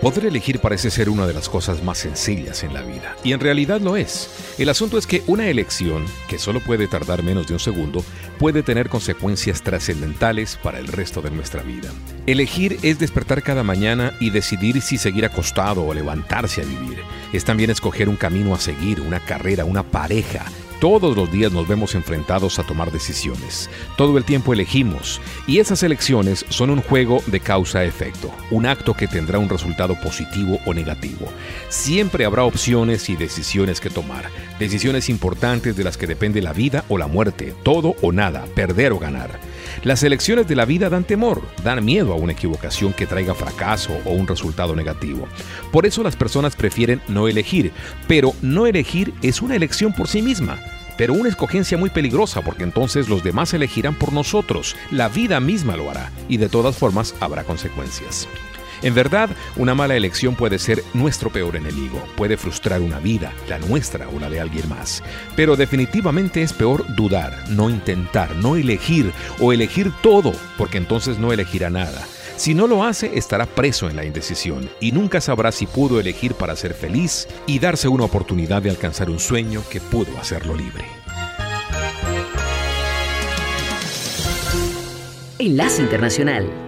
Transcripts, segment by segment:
Poder elegir parece ser una de las cosas más sencillas en la vida, y en realidad lo es. El asunto es que una elección, que solo puede tardar menos de un segundo, puede tener consecuencias trascendentales para el resto de nuestra vida. Elegir es despertar cada mañana y decidir si seguir acostado o levantarse a vivir. Es también escoger un camino a seguir, una carrera, una pareja, todos los días nos vemos enfrentados a tomar decisiones. Todo el tiempo elegimos y esas elecciones son un juego de causa-efecto, un acto que tendrá un resultado positivo o negativo. Siempre habrá opciones y decisiones que tomar, decisiones importantes de las que depende la vida o la muerte, todo o nada, perder o ganar. Las elecciones de la vida dan temor, dan miedo a una equivocación que traiga fracaso o un resultado negativo. Por eso las personas prefieren no elegir, pero no elegir es una elección por sí misma pero una escogencia muy peligrosa porque entonces los demás elegirán por nosotros, la vida misma lo hará y de todas formas habrá consecuencias. En verdad, una mala elección puede ser nuestro peor enemigo, puede frustrar una vida, la nuestra o la de alguien más. Pero definitivamente es peor dudar, no intentar, no elegir o elegir todo, porque entonces no elegirá nada. Si no lo hace, estará preso en la indecisión y nunca sabrá si pudo elegir para ser feliz y darse una oportunidad de alcanzar un sueño que pudo hacerlo libre. Enlace Internacional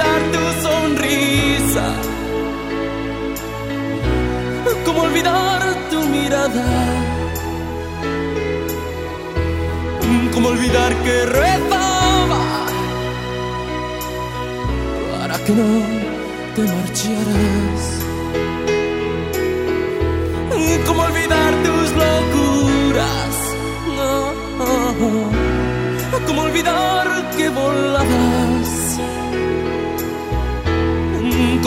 Olvidar tu sonrisa? ¿Cómo olvidar tu mirada? ¿Cómo olvidar que rezaba para que no te marcharas? ¿Cómo olvidar tus locuras? No, ¿Cómo olvidar que volabas?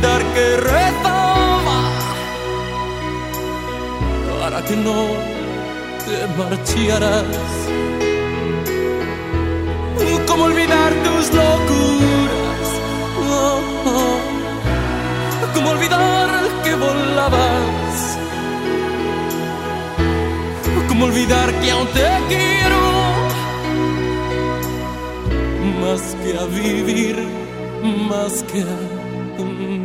Olvidar que rezaba para que no te marcharas. ¿Cómo olvidar tus locuras? Oh. ¿Cómo olvidar que volabas? ¿Cómo olvidar que aún te quiero? Más que a vivir, más que a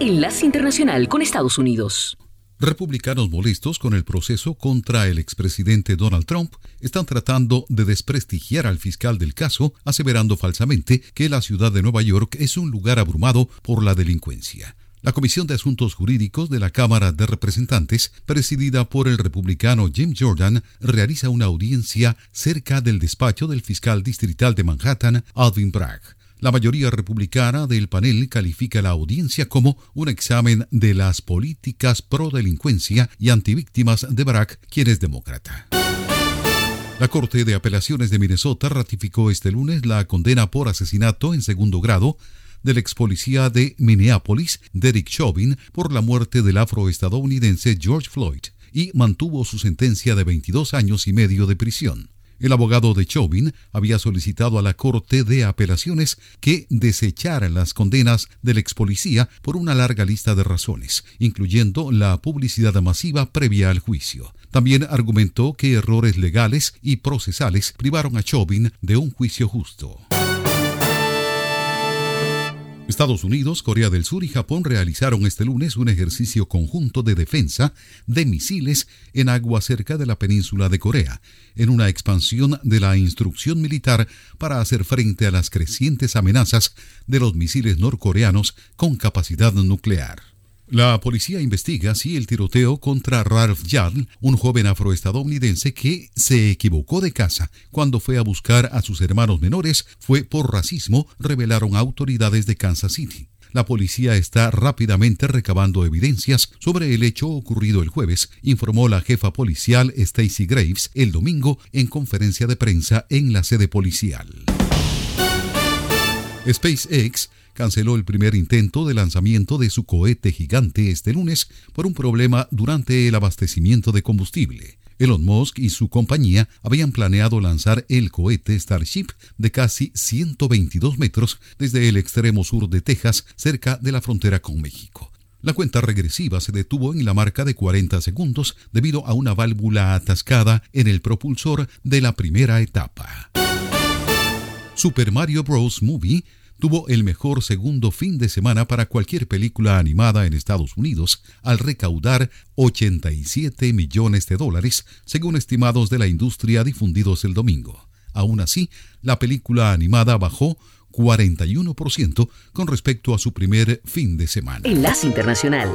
Enlace Internacional con Estados Unidos. Republicanos molestos con el proceso contra el expresidente Donald Trump están tratando de desprestigiar al fiscal del caso, aseverando falsamente que la ciudad de Nueva York es un lugar abrumado por la delincuencia. La Comisión de Asuntos Jurídicos de la Cámara de Representantes, presidida por el republicano Jim Jordan, realiza una audiencia cerca del despacho del fiscal distrital de Manhattan, Alvin Bragg. La mayoría republicana del panel califica la audiencia como un examen de las políticas pro delincuencia y antivíctimas de Bragg, quien es demócrata. La Corte de Apelaciones de Minnesota ratificó este lunes la condena por asesinato en segundo grado del ex policía de Minneapolis, Derek Chauvin, por la muerte del afroestadounidense George Floyd y mantuvo su sentencia de 22 años y medio de prisión. El abogado de Chauvin había solicitado a la Corte de Apelaciones que desechara las condenas del ex policía por una larga lista de razones, incluyendo la publicidad masiva previa al juicio. También argumentó que errores legales y procesales privaron a Chauvin de un juicio justo. Estados Unidos, Corea del Sur y Japón realizaron este lunes un ejercicio conjunto de defensa de misiles en agua cerca de la península de Corea, en una expansión de la instrucción militar para hacer frente a las crecientes amenazas de los misiles norcoreanos con capacidad nuclear. La policía investiga si el tiroteo contra Ralph Yarl, un joven afroestadounidense que se equivocó de casa cuando fue a buscar a sus hermanos menores, fue por racismo, revelaron autoridades de Kansas City. La policía está rápidamente recabando evidencias sobre el hecho ocurrido el jueves, informó la jefa policial Stacy Graves el domingo en conferencia de prensa en la sede policial. SpaceX canceló el primer intento de lanzamiento de su cohete gigante este lunes por un problema durante el abastecimiento de combustible. Elon Musk y su compañía habían planeado lanzar el cohete Starship de casi 122 metros desde el extremo sur de Texas, cerca de la frontera con México. La cuenta regresiva se detuvo en la marca de 40 segundos debido a una válvula atascada en el propulsor de la primera etapa. Super Mario Bros. Movie tuvo el mejor segundo fin de semana para cualquier película animada en Estados Unidos, al recaudar 87 millones de dólares, según estimados de la industria difundidos el domingo. Aún así, la película animada bajó 41% con respecto a su primer fin de semana. Enlace Internacional.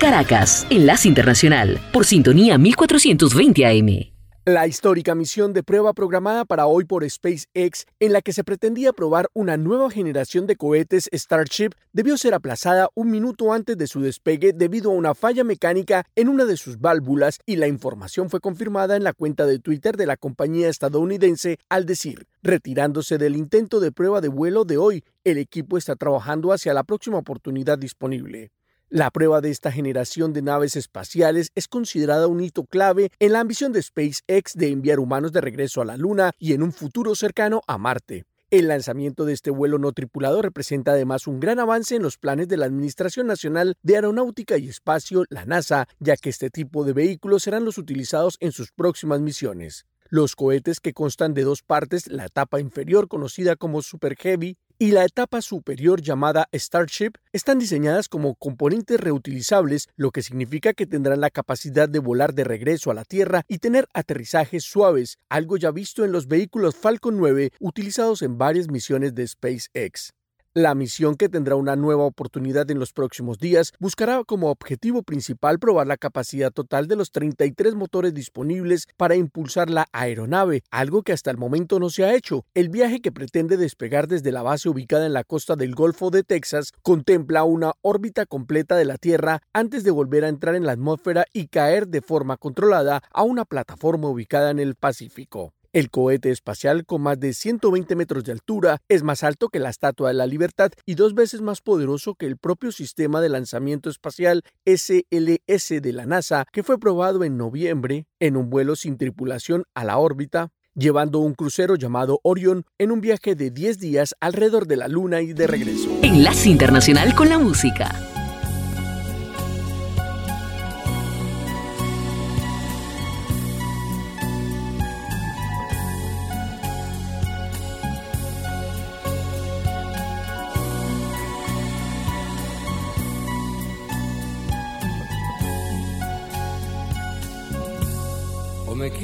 Caracas, Enlace Internacional, por sintonía 1420 AM. La histórica misión de prueba programada para hoy por SpaceX, en la que se pretendía probar una nueva generación de cohetes Starship, debió ser aplazada un minuto antes de su despegue debido a una falla mecánica en una de sus válvulas y la información fue confirmada en la cuenta de Twitter de la compañía estadounidense al decir, retirándose del intento de prueba de vuelo de hoy, el equipo está trabajando hacia la próxima oportunidad disponible. La prueba de esta generación de naves espaciales es considerada un hito clave en la ambición de SpaceX de enviar humanos de regreso a la Luna y en un futuro cercano a Marte. El lanzamiento de este vuelo no tripulado representa además un gran avance en los planes de la Administración Nacional de Aeronáutica y Espacio, la NASA, ya que este tipo de vehículos serán los utilizados en sus próximas misiones. Los cohetes que constan de dos partes, la etapa inferior conocida como Super Heavy y la etapa superior llamada Starship están diseñadas como componentes reutilizables, lo que significa que tendrán la capacidad de volar de regreso a la Tierra y tener aterrizajes suaves, algo ya visto en los vehículos Falcon 9 utilizados en varias misiones de SpaceX. La misión, que tendrá una nueva oportunidad en los próximos días, buscará como objetivo principal probar la capacidad total de los 33 motores disponibles para impulsar la aeronave, algo que hasta el momento no se ha hecho. El viaje que pretende despegar desde la base ubicada en la costa del Golfo de Texas contempla una órbita completa de la Tierra antes de volver a entrar en la atmósfera y caer de forma controlada a una plataforma ubicada en el Pacífico. El cohete espacial con más de 120 metros de altura es más alto que la Estatua de la Libertad y dos veces más poderoso que el propio sistema de lanzamiento espacial SLS de la NASA que fue probado en noviembre en un vuelo sin tripulación a la órbita llevando un crucero llamado Orion en un viaje de 10 días alrededor de la Luna y de regreso. Enlace Internacional con la Música.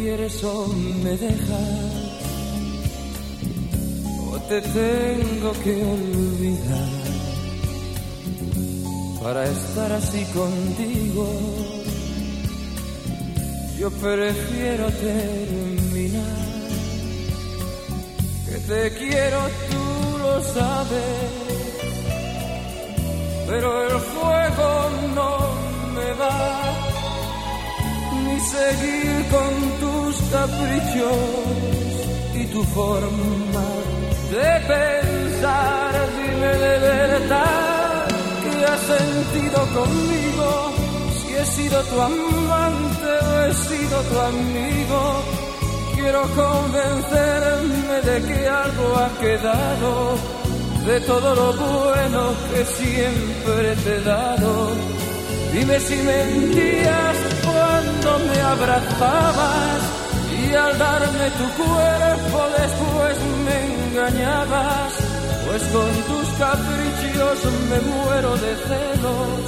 Quieres o me dejas, o te tengo que olvidar para estar así contigo. Yo prefiero terminar, que te quiero, tú lo sabes, pero el fuego no me va ni seguir con caprichos y tu forma de pensar. Dime de verdad que has sentido conmigo, si he sido tu amante o he sido tu amigo. Quiero convencerme de que algo ha quedado de todo lo bueno que siempre te he dado. Dime si mentías cuando me abrazabas y al darme tu cuerpo después me engañabas, pues con tus caprichos me muero de celos,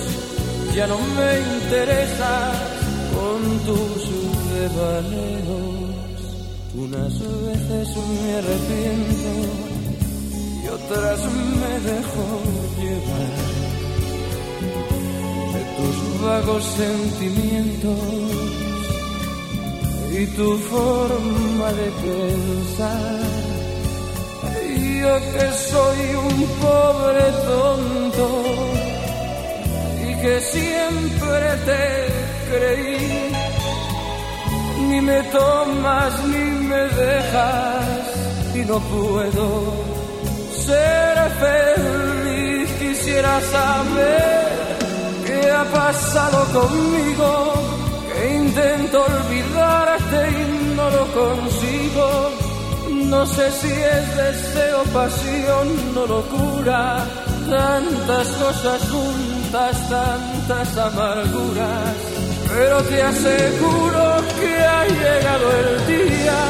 ya no me interesas con tus devaneos. Unas veces me arrepiento y otras me dejo llevar tus vagos sentimientos y tu forma de pensar. Yo que soy un pobre tonto y que siempre te creí, ni me tomas ni me dejas y no puedo ser feliz. Quisiera saber ¿Qué ha pasado conmigo? Que intento olvidarte y no lo consigo. No sé si es deseo, pasión o locura. Tantas cosas juntas, tantas amarguras. Pero te aseguro que ha llegado el día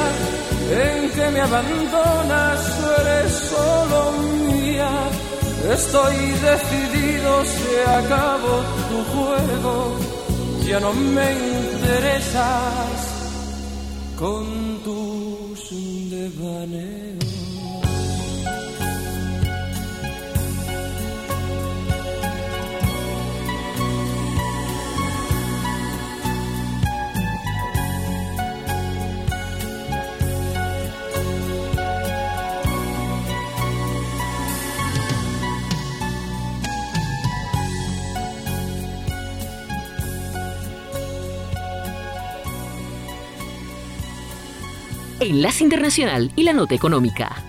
en que me abandonas, eres solo mía Estoy decidido, se acabó tu juego, ya no me interesas con tus devaneos. Enlace Internacional y la Nota Económica.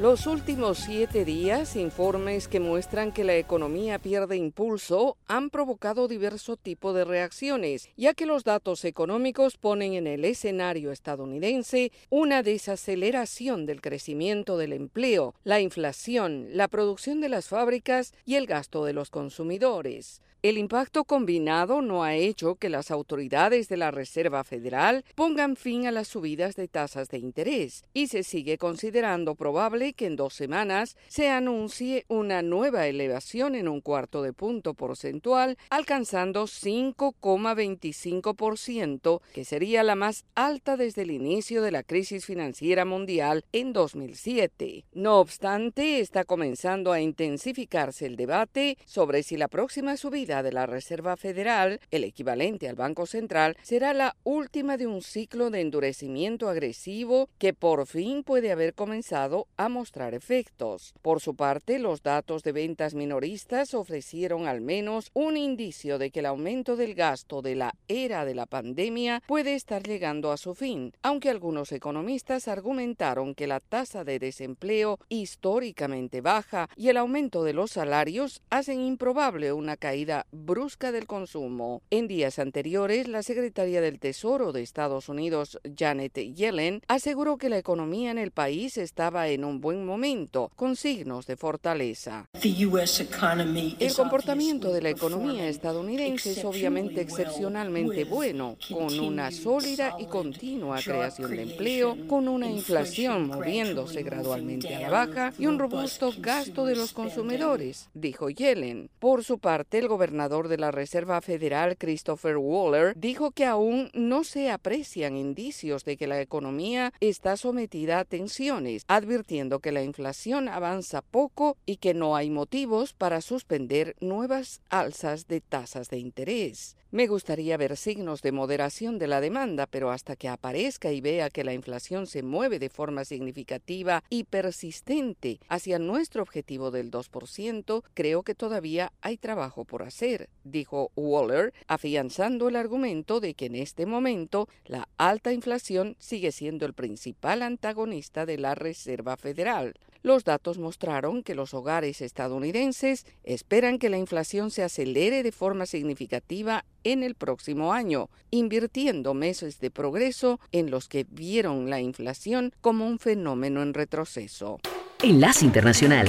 Los últimos siete días, informes que muestran que la economía pierde impulso han provocado diverso tipo de reacciones, ya que los datos económicos ponen en el escenario estadounidense una desaceleración del crecimiento del empleo, la inflación, la producción de las fábricas y el gasto de los consumidores. El impacto combinado no ha hecho que las autoridades de la Reserva Federal pongan fin a las subidas de tasas de interés y se sigue considerando probable que en dos semanas se anuncie una nueva elevación en un cuarto de punto porcentual, alcanzando 5,25%, que sería la más alta desde el inicio de la crisis financiera mundial en 2007. No obstante, está comenzando a intensificarse el debate sobre si la próxima subida de la Reserva Federal, el equivalente al Banco Central, será la última de un ciclo de endurecimiento agresivo que por fin puede haber comenzado a mostrar efectos. Por su parte, los datos de ventas minoristas ofrecieron al menos un indicio de que el aumento del gasto de la era de la pandemia puede estar llegando a su fin, aunque algunos economistas argumentaron que la tasa de desempleo históricamente baja y el aumento de los salarios hacen improbable una caída brusca del consumo. En días anteriores, la secretaria del Tesoro de Estados Unidos, Janet Yellen, aseguró que la economía en el país estaba en un buen buen momento, con signos de fortaleza. El comportamiento de la economía estadounidense es obviamente excepcionalmente bueno, con una sólida y continua creación de empleo, con una inflación moviéndose gradualmente a la baja y un robusto gasto de los consumidores, dijo Yellen. Por su parte, el gobernador de la Reserva Federal, Christopher Waller, dijo que aún no se aprecian indicios de que la economía está sometida a tensiones, advirtiendo que la inflación avanza poco y que no hay motivos para suspender nuevas alzas de tasas de interés. Me gustaría ver signos de moderación de la demanda, pero hasta que aparezca y vea que la inflación se mueve de forma significativa y persistente hacia nuestro objetivo del 2%, creo que todavía hay trabajo por hacer, dijo Waller, afianzando el argumento de que en este momento la alta inflación sigue siendo el principal antagonista de la Reserva Federal. Los datos mostraron que los hogares estadounidenses esperan que la inflación se acelere de forma significativa en el próximo año, invirtiendo meses de progreso en los que vieron la inflación como un fenómeno en retroceso. Enlace Internacional.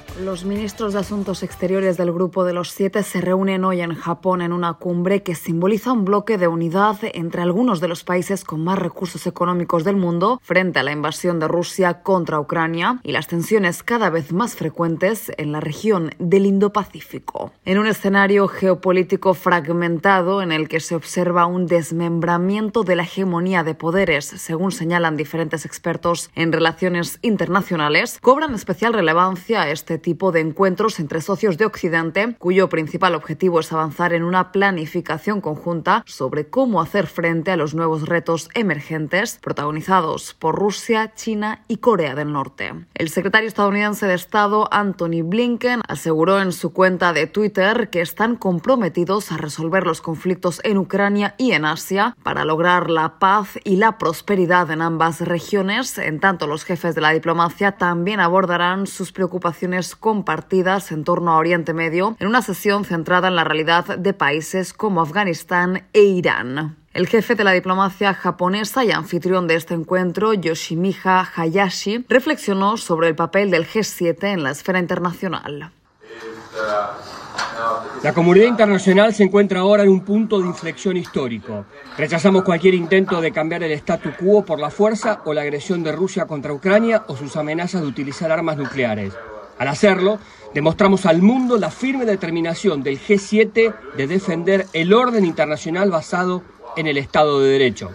Los ministros de Asuntos Exteriores del Grupo de los Siete se reúnen hoy en Japón en una cumbre que simboliza un bloque de unidad entre algunos de los países con más recursos económicos del mundo frente a la invasión de Rusia contra Ucrania y las tensiones cada vez más frecuentes en la región del Indo-Pacífico. En un escenario geopolítico fragmentado en el que se observa un desmembramiento de la hegemonía de poderes, según señalan diferentes expertos en relaciones internacionales, cobran especial relevancia este tipo tipo de encuentros entre socios de Occidente, cuyo principal objetivo es avanzar en una planificación conjunta sobre cómo hacer frente a los nuevos retos emergentes protagonizados por Rusia, China y Corea del Norte. El secretario estadounidense de Estado, Anthony Blinken, aseguró en su cuenta de Twitter que están comprometidos a resolver los conflictos en Ucrania y en Asia para lograr la paz y la prosperidad en ambas regiones. En tanto, los jefes de la diplomacia también abordarán sus preocupaciones compartidas en torno a Oriente Medio en una sesión centrada en la realidad de países como Afganistán e Irán. El jefe de la diplomacia japonesa y anfitrión de este encuentro, Yoshimiha Hayashi, reflexionó sobre el papel del G7 en la esfera internacional. La comunidad internacional se encuentra ahora en un punto de inflexión histórico. Rechazamos cualquier intento de cambiar el statu quo por la fuerza o la agresión de Rusia contra Ucrania o sus amenazas de utilizar armas nucleares. Al hacerlo, demostramos al mundo la firme determinación del G7 de defender el orden internacional basado en el Estado de Derecho.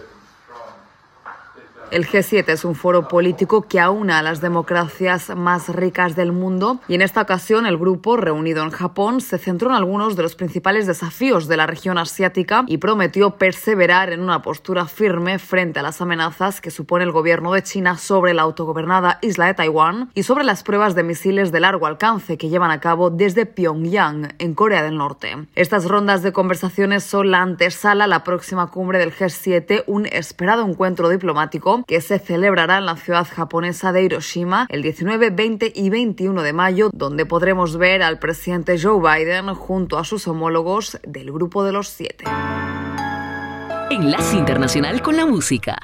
El G7 es un foro político que aúna a las democracias más ricas del mundo y en esta ocasión el grupo, reunido en Japón, se centró en algunos de los principales desafíos de la región asiática y prometió perseverar en una postura firme frente a las amenazas que supone el gobierno de China sobre la autogobernada isla de Taiwán y sobre las pruebas de misiles de largo alcance que llevan a cabo desde Pyongyang, en Corea del Norte. Estas rondas de conversaciones son la antesala a la próxima cumbre del G7, un esperado encuentro diplomático que se celebrará en la ciudad japonesa de Hiroshima el 19, 20 y 21 de mayo, donde podremos ver al presidente Joe Biden junto a sus homólogos del Grupo de los Siete. Enlace Internacional con la Música.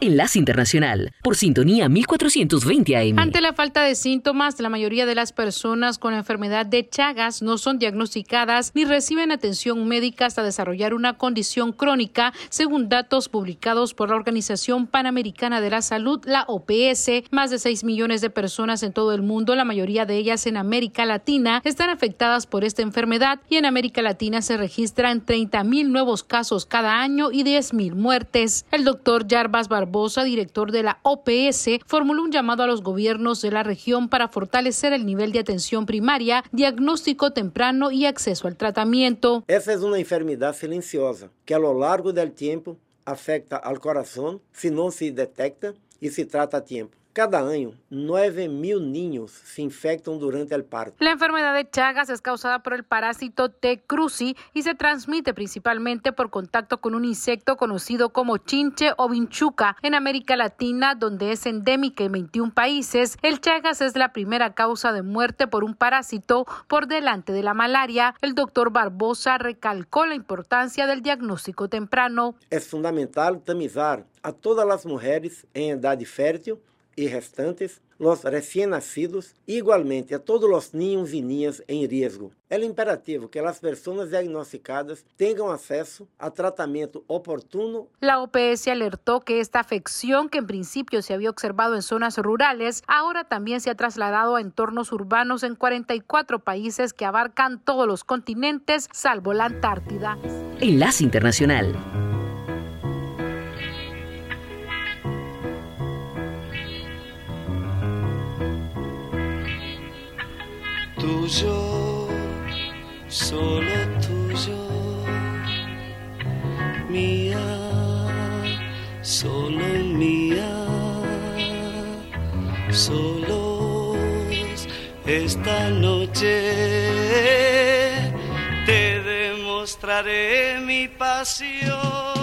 Enlace Internacional, por sintonía 1420 AM. Ante la falta de síntomas, la mayoría de las personas con enfermedad de Chagas no son diagnosticadas ni reciben atención médica hasta desarrollar una condición crónica, según datos publicados por la Organización Panamericana de la Salud, la OPS. Más de 6 millones de personas en todo el mundo, la mayoría de ellas en América Latina, están afectadas por esta enfermedad y en América Latina se registran 30 mil nuevos casos cada año y 10 mil muertes. El doctor Jarbas Barbosa, director de la OPS, formuló un llamado a los gobiernos de la región para fortalecer el nivel de atención primaria, diagnóstico temprano y acceso al tratamiento. Esa es una enfermedad silenciosa que a lo largo del tiempo afecta al corazón si no se detecta y se trata a tiempo. Cada año, 9 mil niños se infectan durante el parto. La enfermedad de Chagas es causada por el parásito T. cruzi y se transmite principalmente por contacto con un insecto conocido como chinche o vinchuca. En América Latina, donde es endémica en 21 países, el Chagas es la primera causa de muerte por un parásito por delante de la malaria. El doctor Barbosa recalcó la importancia del diagnóstico temprano. Es fundamental tamizar a todas las mujeres en edad fértil y restantes, los recién nacidos, igualmente a todos los niños y niñas en riesgo. Es imperativo que las personas diagnosticadas tengan acceso a tratamiento oportuno. La OPS alertó que esta afección, que en principio se había observado en zonas rurales, ahora también se ha trasladado a entornos urbanos en 44 países que abarcan todos los continentes, salvo la Antártida. Enlace Internacional. Tuyo, solo tuyo, mía, solo mía, solos esta noche te demostraré mi pasión.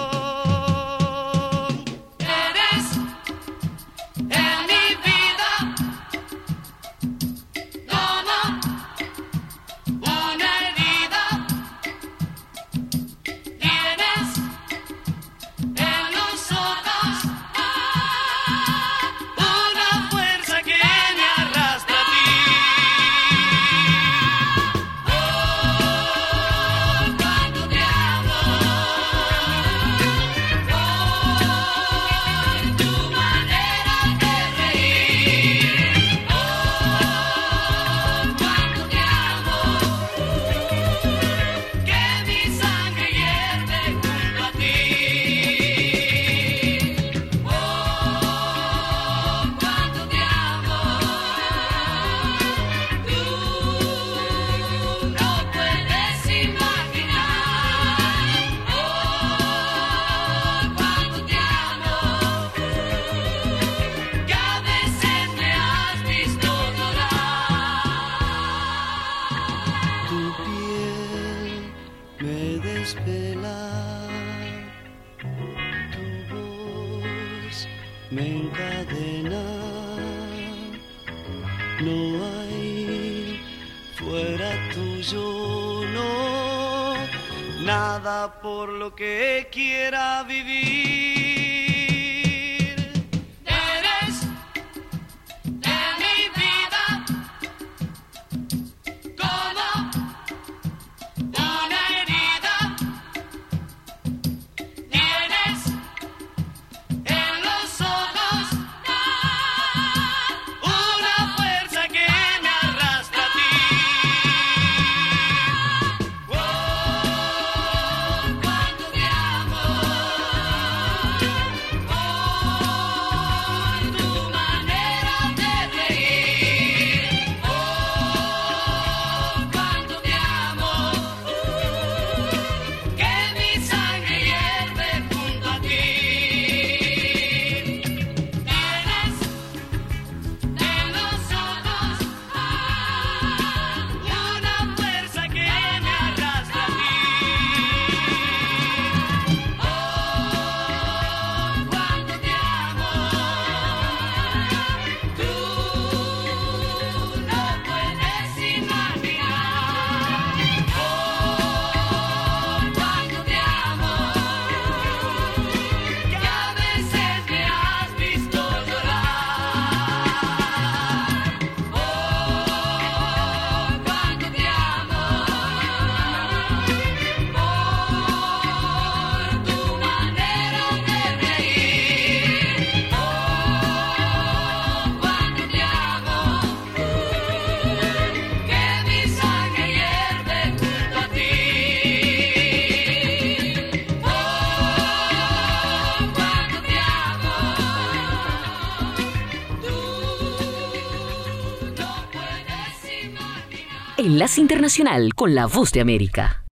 Internacional con la Voz de América.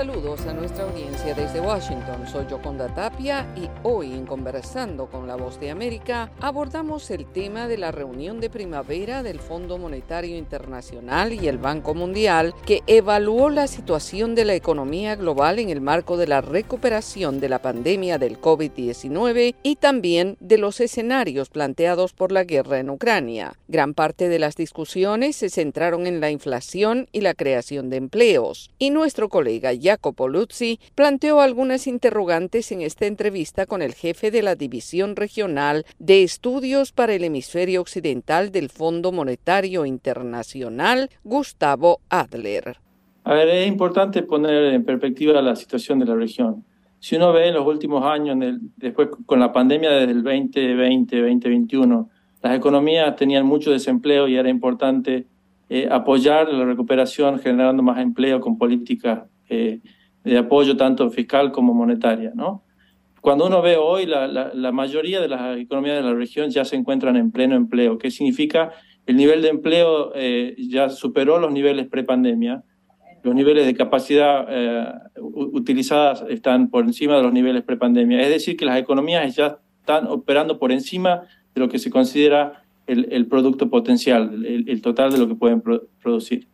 saludos a nuestra audiencia desde Washington. Soy Yoconda Tapia y hoy Conversando con la Voz de América abordamos el tema de la reunión de primavera del Fondo Monetario Internacional y el Banco Mundial que evaluó la situación de la economía global en el marco de la recuperación de la pandemia del COVID-19 y también de los escenarios planteados por la guerra en Ucrania. Gran parte de las discusiones se centraron en la inflación y la creación de empleos. Y nuestro colega Jacopo Luzzi, planteó algunas interrogantes en esta entrevista con el jefe de la División Regional de Estudios para el Hemisferio Occidental del Fondo Monetario Internacional, Gustavo Adler. A ver, es importante poner en perspectiva la situación de la región. Si uno ve en los últimos años, después con la pandemia desde el 2020, 2021, las economías tenían mucho desempleo y era importante eh, apoyar la recuperación generando más empleo con políticas eh, de apoyo tanto fiscal como monetaria. ¿no? Cuando uno ve hoy, la, la, mayoría de las economías de la región ya se encuentran en pleno empleo, ¿Qué significa el nivel de empleo eh, ya superó los niveles prepandemia, los niveles de capacidad eh, utilizadas están por encima de los niveles prepandemia. Es decir, que las economías ya están operando por encima de lo que se considera el, el producto potencial, el, el, total de lo que pueden producir.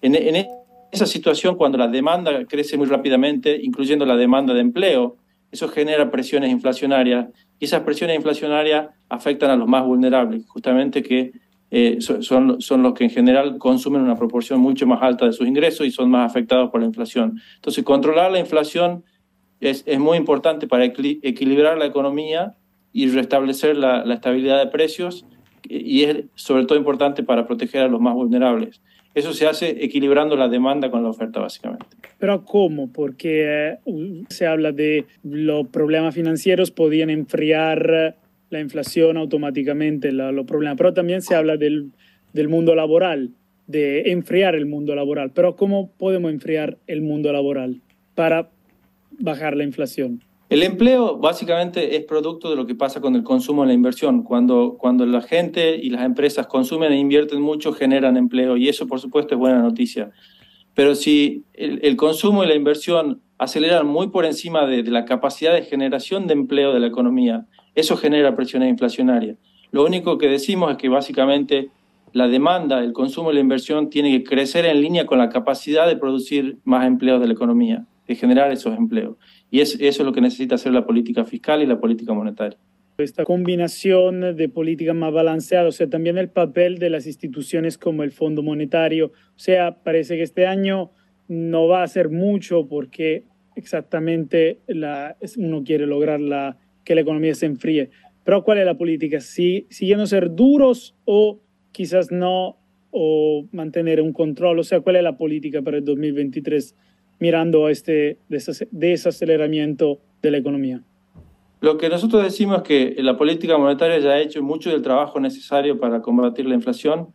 En, en esa situación, cuando la demanda crece muy rápidamente, incluyendo la demanda de empleo, eso genera presiones inflacionarias y esas presiones inflacionarias afectan a los más vulnerables, justamente que eh, son, son los que en general consumen una proporción mucho más alta de sus ingresos y son más afectados por la inflación. Entonces, controlar la inflación es, es muy importante para equilibrar la economía y restablecer la, la estabilidad de precios y es sobre todo importante para proteger a los más vulnerables. Eso se hace equilibrando la demanda con la oferta, básicamente. Pero ¿cómo? Porque eh, se habla de los problemas financieros podían enfriar la inflación automáticamente, los problemas, pero también se habla del, del mundo laboral, de enfriar el mundo laboral. Pero ¿cómo podemos enfriar el mundo laboral para bajar la inflación? El empleo básicamente es producto de lo que pasa con el consumo y la inversión. Cuando, cuando la gente y las empresas consumen e invierten mucho, generan empleo y eso por supuesto es buena noticia. Pero si el, consumo y la inversión aceleran muy por encima de, la capacidad de generación de empleo de la economía, eso genera presiones inflacionarias. Lo único que decimos es que básicamente la demanda, el consumo y la inversión tiene que crecer en línea con la capacidad de producir más empleos de la economía, de generar esos empleos. Y eso es lo que necesita hacer la política fiscal y la política monetaria. Esta combinación de políticas más balanceada, o sea, también el papel de las instituciones como el Fondo Monetario, o sea, parece que este año no va a ser mucho porque exactamente la, uno quiere lograr que la economía se enfríe. Pero ¿cuál es la política? ¿Si, ¿Siguiendo ser duros o quizás no, o mantener un control? O sea, ¿cuál es la política para el 2023? Mirando este desaceleramiento de la economía? Lo que nosotros decimos es que la política monetaria ya ha hecho mucho del trabajo necesario para combatir la inflación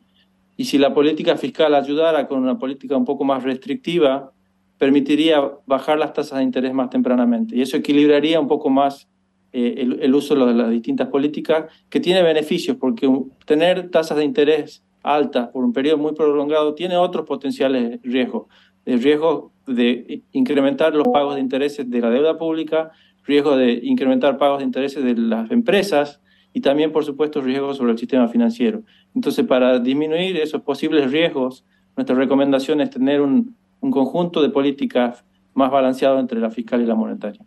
y si la política fiscal ayudara con una política un poco más restrictiva, permitiría bajar las tasas de interés más tempranamente y eso equilibraría un poco más eh, el, uso de las distintas políticas que tiene beneficios porque tener tasas de interés altas por un periodo muy prolongado tiene otros potenciales riesgos el riesgo de incrementar los pagos de intereses de la deuda pública, riesgo de incrementar pagos de intereses de las empresas y también, por supuesto, riesgos sobre el sistema financiero. Entonces, para disminuir esos posibles riesgos, nuestra recomendación es tener un, un conjunto de políticas más balanceado entre la fiscal y la monetaria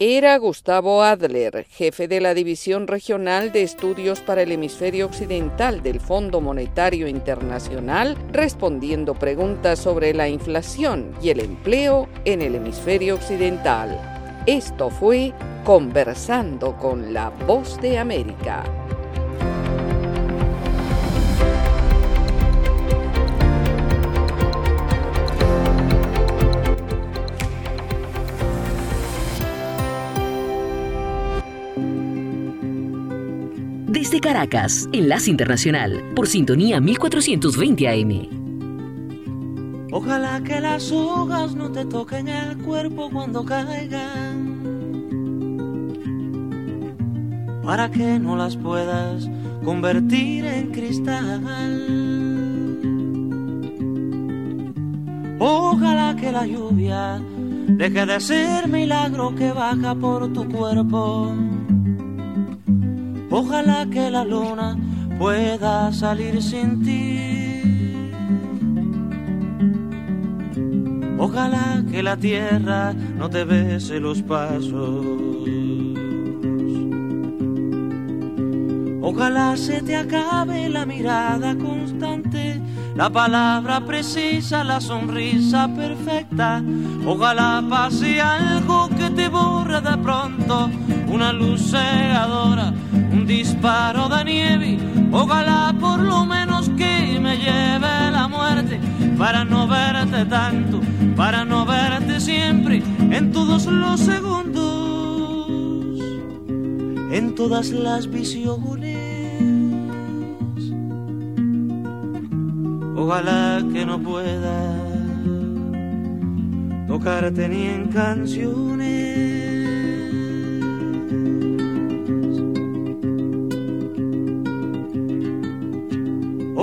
era Gustavo Adler, jefe de la División Regional de Estudios para el Hemisferio Occidental del Fondo Monetario Internacional, respondiendo preguntas sobre la inflación y el empleo en el hemisferio occidental. Esto fue Conversando con la Voz de América. Desde Caracas, Enlace Internacional, por sintonía 1420 AM. Ojalá que las hojas no te toquen el cuerpo cuando caigan. para que no las puedas convertir en cristal. Ojalá que la lluvia deje de ser milagro que baja por tu cuerpo. Ojalá que la luna pueda salir sin ti. Ojalá que la tierra no te bese los pasos. Ojalá se te acabe la mirada constante, la palabra precisa, la sonrisa perfecta. Ojalá pase algo que te borre de pronto, una luz cegadora, disparo de nieve. Ojalá por lo menos que me lleve la muerte para no verte tanto, para no verte siempre en todos los segundos, en todas las visiones. Ojalá que no pueda tocarte ni en canciones.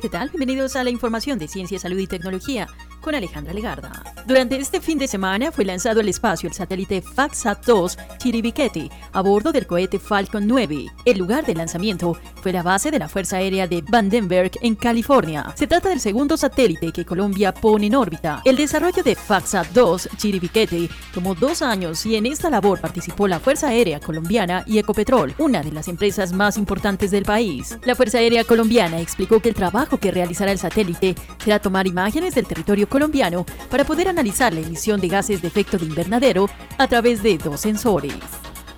¿Qué tal? Bienvenidos a la información de Ciencia, Salud y Tecnología con Alejandra Legarda. Durante este fin de semana fue lanzado al espacio el satélite FAXAT-2 Chiribiquete a bordo del cohete Falcon 9. El lugar de lanzamiento fue la base de la Fuerza Aérea de Vandenberg en California. Se trata del segundo satélite que Colombia pone en órbita. El desarrollo de FAXAT-2 Chiribiquete tomó dos años y en esta labor participó la Fuerza Aérea Colombiana y Ecopetrol, una de las empresas más importantes del país. La Fuerza Aérea Colombiana explicó que el trabajo que realizará el satélite será tomar imágenes del territorio colombiano para poder analizar la emisión de gases de efecto de invernadero a través de dos sensores.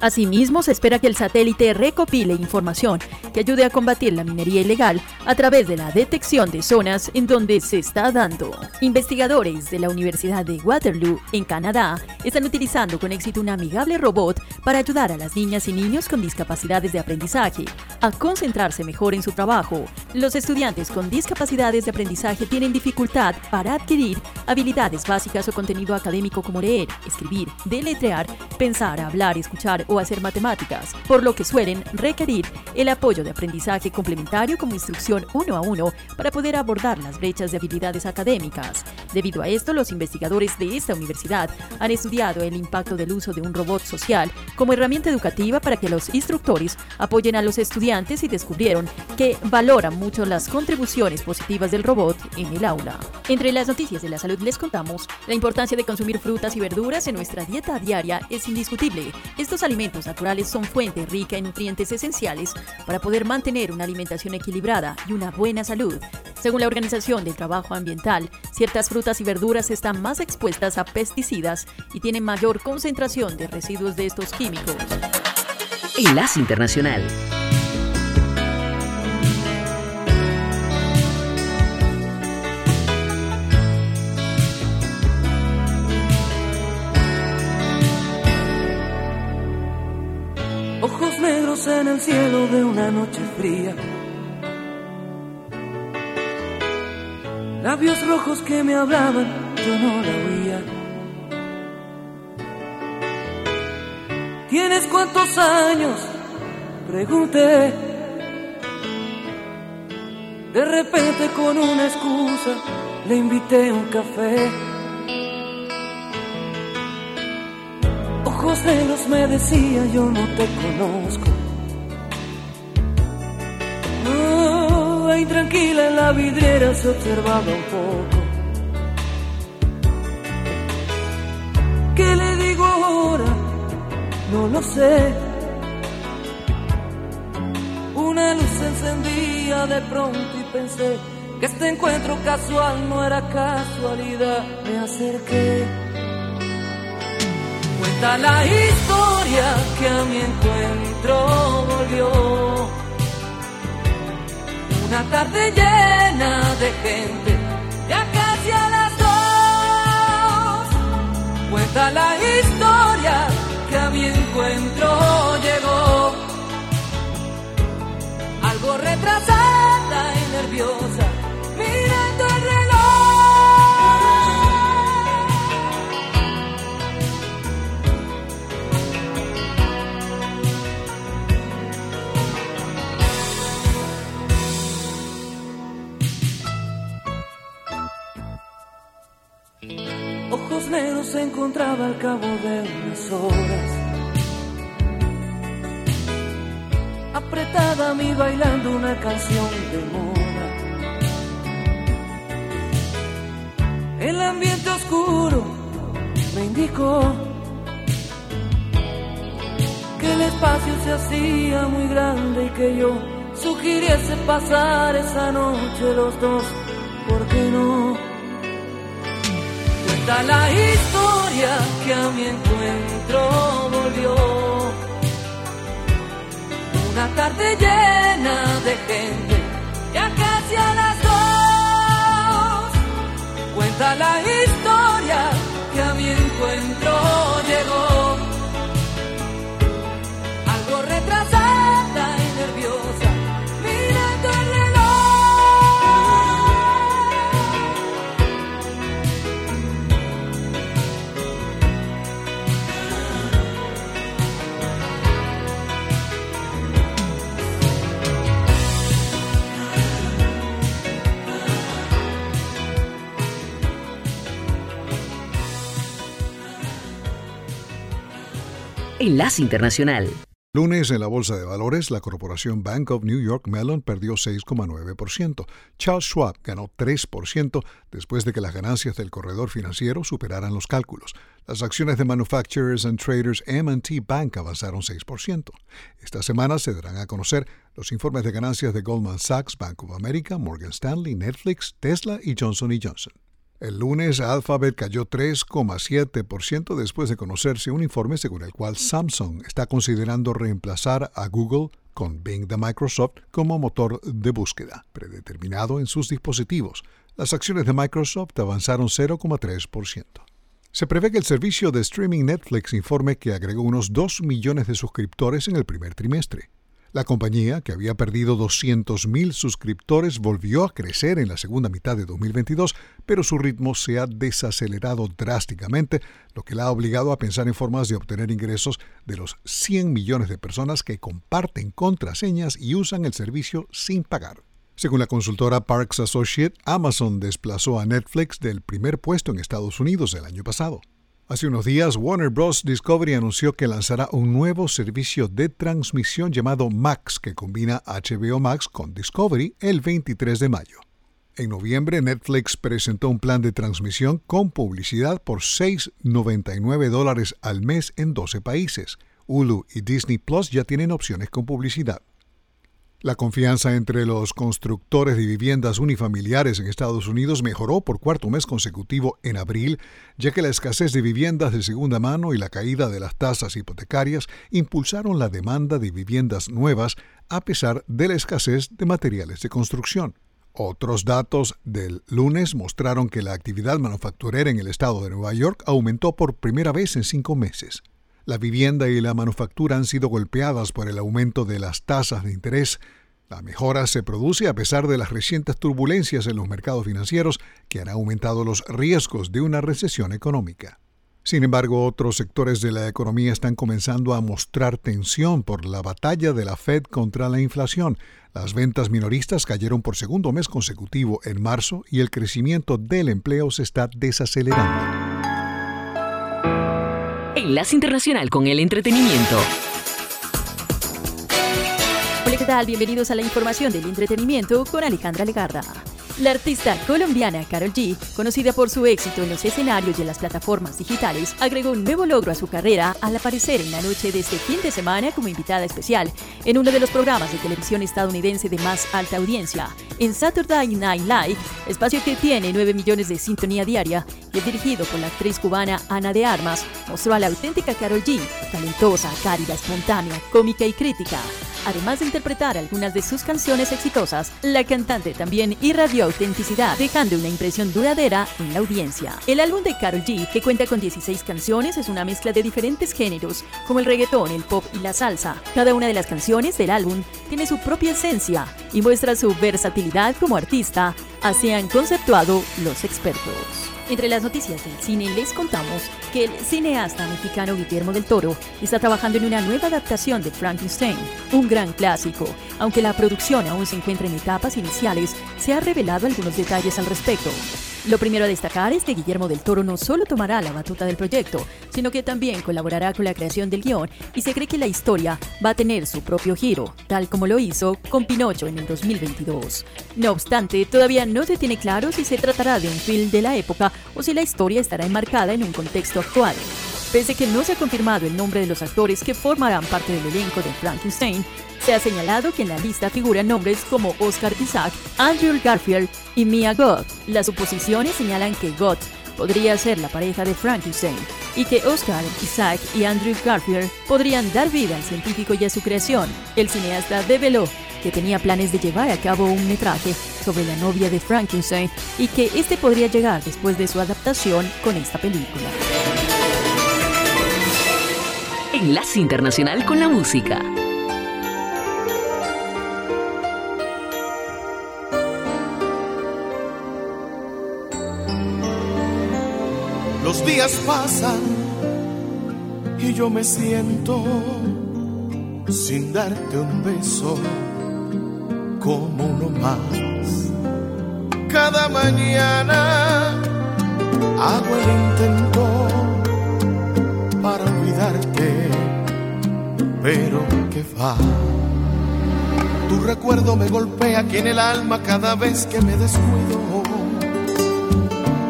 Asimismo, se espera que el satélite recopile información que ayude a combatir la minería ilegal a través de la detección de zonas en donde se está dando. Investigadores de la Universidad de Waterloo, en Canadá, están utilizando con éxito un amigable robot para ayudar a las niñas y niños con discapacidades de aprendizaje a concentrarse mejor en su trabajo. Los estudiantes con discapacidades de aprendizaje tienen dificultad para adquirir habilidades básicas o contenido académico como leer, escribir, deletrear, pensar, hablar, escuchar o hacer matemáticas, por lo que suelen requerir el apoyo de aprendizaje complementario como instrucción uno a uno para poder abordar las brechas de habilidades académicas. Debido a esto, los investigadores de esta universidad han estudiado el impacto del uso de un robot social como herramienta educativa para que los instructores apoyen a los estudiantes y descubrieron que valoran mucho las contribuciones positivas del robot en el aula. Entre las noticias de la salud les contamos la importancia de consumir frutas y verduras en nuestra dieta diaria es indiscutible. Estos alimentos naturales son fuente rica en nutrientes esenciales para poder mantener una alimentación equilibrada y una buena salud. Según la Organización del Trabajo Ambiental, ciertas frutas y verduras están más expuestas a pesticidas y tienen mayor concentración de residuos de estos químicos. Enlace Internacional. Ojos negros en el cielo de una noche fría. Labios rojos que me hablaban, yo no la oía. ¿Tienes cuántos años? Pregunté. De repente con una excusa le invité a un café. Ojos negros me decía yo no te conozco. Oh, ahí tranquila en la vidriera se observaba un poco. ¿Qué le digo ahora? No lo sé. Una luz se encendía de pronto y pensé que este encuentro casual no era casualidad. Me acerqué. Cuenta la historia que a mi encuentro volvió. Una tarde llena de gente, ya casi a las dos. Cuenta la historia que a mi encuentro llegó. Algo retrasada y nerviosa, Ojos negros se encontraba al cabo de unas horas. Apretada a mí bailando una canción de moda. El ambiente oscuro me indicó que el espacio se hacía muy grande y que yo sugiriese pasar esa noche los dos. ¿Por qué no? Cuenta la historia que a mi encuentro volvió. Una tarde llena de gente, ya casi a las dos. Cuenta la historia que a mi encuentro Enlace Internacional. Lunes en la Bolsa de Valores, la corporación Bank of New York Mellon perdió 6,9%. Charles Schwab ganó 3% después de que las ganancias del corredor financiero superaran los cálculos. Las acciones de Manufacturers and Traders MT Bank avanzaron 6%. Esta semana se darán a conocer los informes de ganancias de Goldman Sachs, Bank of America, Morgan Stanley, Netflix, Tesla y Johnson Johnson. El lunes, Alphabet cayó 3,7% después de conocerse un informe según el cual Samsung está considerando reemplazar a Google con Bing de Microsoft como motor de búsqueda predeterminado en sus dispositivos. Las acciones de Microsoft avanzaron 0,3%. Se prevé que el servicio de streaming Netflix informe que agregó unos 2 millones de suscriptores en el primer trimestre. La compañía, que había perdido 200.000 suscriptores, volvió a crecer en la segunda mitad de 2022, pero su ritmo se ha desacelerado drásticamente, lo que la ha obligado a pensar en formas de obtener ingresos de los 100 millones de personas que comparten contraseñas y usan el servicio sin pagar. Según la consultora Parks Associate, Amazon desplazó a Netflix del primer puesto en Estados Unidos el año pasado. Hace unos días, Warner Bros. Discovery anunció que lanzará un nuevo servicio de transmisión llamado Max, que combina HBO Max con Discovery el 23 de mayo. En noviembre, Netflix presentó un plan de transmisión con publicidad por 6,99 dólares al mes en 12 países. Hulu y Disney Plus ya tienen opciones con publicidad. La confianza entre los constructores de viviendas unifamiliares en Estados Unidos mejoró por cuarto mes consecutivo en abril, ya que la escasez de viviendas de segunda mano y la caída de las tasas hipotecarias impulsaron la demanda de viviendas nuevas a pesar de la escasez de materiales de construcción. Otros datos del lunes mostraron que la actividad manufacturera en el estado de Nueva York aumentó por primera vez en cinco meses. La vivienda y la manufactura han sido golpeadas por el aumento de las tasas de interés. La mejora se produce a pesar de las recientes turbulencias en los mercados financieros que han aumentado los riesgos de una recesión económica. Sin embargo, otros sectores de la economía están comenzando a mostrar tensión por la batalla de la Fed contra la inflación. Las ventas minoristas cayeron por segundo mes consecutivo en marzo y el crecimiento del empleo se está desacelerando. Enlace Internacional con el Entretenimiento. Hola, ¿qué tal? Bienvenidos a la información del entretenimiento con Alejandra Legarda. La artista colombiana Carol G, conocida por su éxito en los escenarios y en las plataformas digitales, agregó un nuevo logro a su carrera al aparecer en la noche de este fin de semana como invitada especial en uno de los programas de televisión estadounidense de más alta audiencia, en Saturday Night Live, espacio que tiene 9 millones de sintonía diaria y es dirigido por la actriz cubana Ana de Armas, mostró a la auténtica Carol G, talentosa, cálida, espontánea, cómica y crítica. Además de interpretar algunas de sus canciones exitosas, la cantante también irradió autenticidad, dejando una impresión duradera en la audiencia. El álbum de Carol G, que cuenta con 16 canciones, es una mezcla de diferentes géneros, como el reggaetón, el pop y la salsa. Cada una de las canciones del álbum tiene su propia esencia y muestra su versatilidad como artista, así han conceptuado los expertos. Entre las noticias del cine les contamos que el cineasta mexicano Guillermo del Toro está trabajando en una nueva adaptación de Frankenstein, un gran clásico. Aunque la producción aún se encuentra en etapas iniciales, se ha revelado algunos detalles al respecto. Lo primero a destacar es que Guillermo del Toro no solo tomará la batuta del proyecto, sino que también colaborará con la creación del guion y se cree que la historia va a tener su propio giro, tal como lo hizo con Pinocho en el 2022. No obstante, todavía no se tiene claro si se tratará de un film de la época o si la historia estará enmarcada en un contexto actual. Pese a que no se ha confirmado el nombre de los actores que formarán parte del elenco de Frankenstein, se ha señalado que en la lista figuran nombres como Oscar Isaac, Andrew Garfield y Mia Goth. Las suposiciones señalan que Goth podría ser la pareja de Frankenstein y que Oscar Isaac y Andrew Garfield podrían dar vida al científico y a su creación. El cineasta develó que tenía planes de llevar a cabo un metraje sobre la novia de Frankenstein y que este podría llegar después de su adaptación con esta película. Enlace Internacional con la Música. Los días pasan y yo me siento sin darte un beso como uno más. Cada mañana hago el intento para olvidarte, pero qué va. Tu recuerdo me golpea aquí en el alma cada vez que me descuido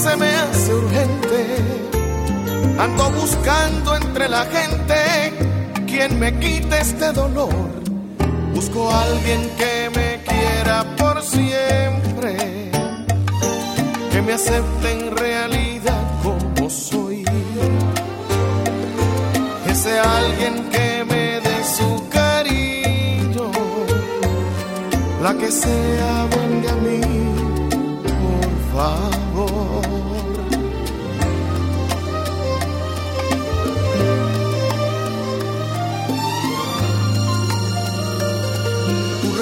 se me hace urgente. Ando buscando entre la gente quien me quite este dolor. Busco a alguien que me quiera por siempre, que me acepte en realidad como soy. Ese alguien que me dé su cariño la que sea venga a mí, por favor.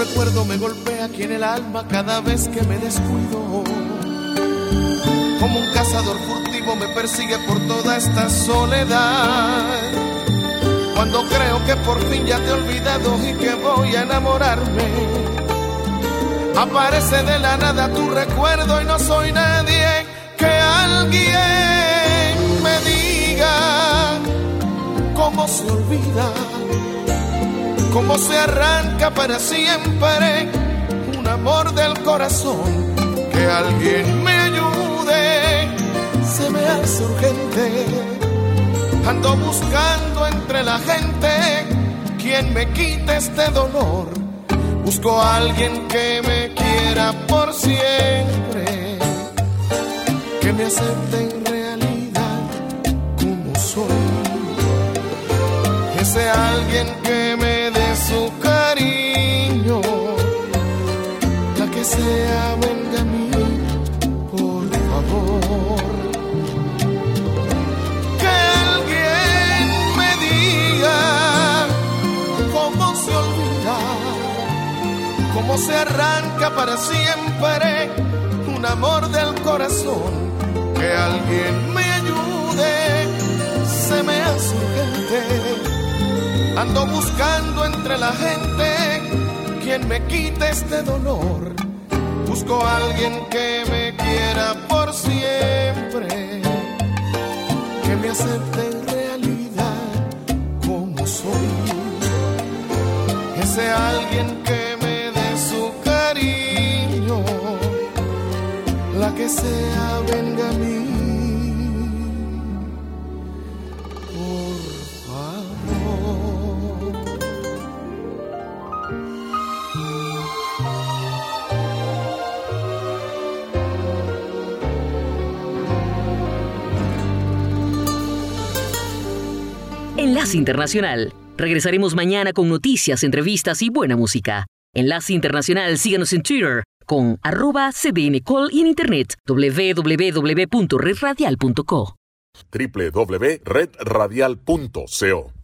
Recuerdo me golpea aquí en el alma cada vez que me descuido. Como un cazador furtivo me persigue por toda esta soledad. Cuando creo que por fin ya te he olvidado y que voy a enamorarme Aparece de la nada tu recuerdo y no soy nadie que alguien me diga cómo se olvida, cómo se arranca para siempre un amor del corazón. Que alguien me ayude, se me hace urgente. Ando buscando entre la gente quien me quite este dolor Busco a alguien que me quiera por siempre, que me acepte en realidad como soy. Ese alguien que su cariño, la que sea venga a mí, por favor. Que alguien me diga cómo se olvida cómo se arranca para siempre un amor del corazón. Que alguien me ayude, se me hace urgente. Ando buscando entre la gente quien me quite este dolor. Busco a alguien que me quiera por siempre, que me acepte en realidad como soy. Ese alguien que que sea venga a mí. Internacional. Regresaremos mañana con noticias, entrevistas y buena música. Enlace Internacional, síganos en Twitter con arroba cdncall y en internet www.redradial.co www.redradial.co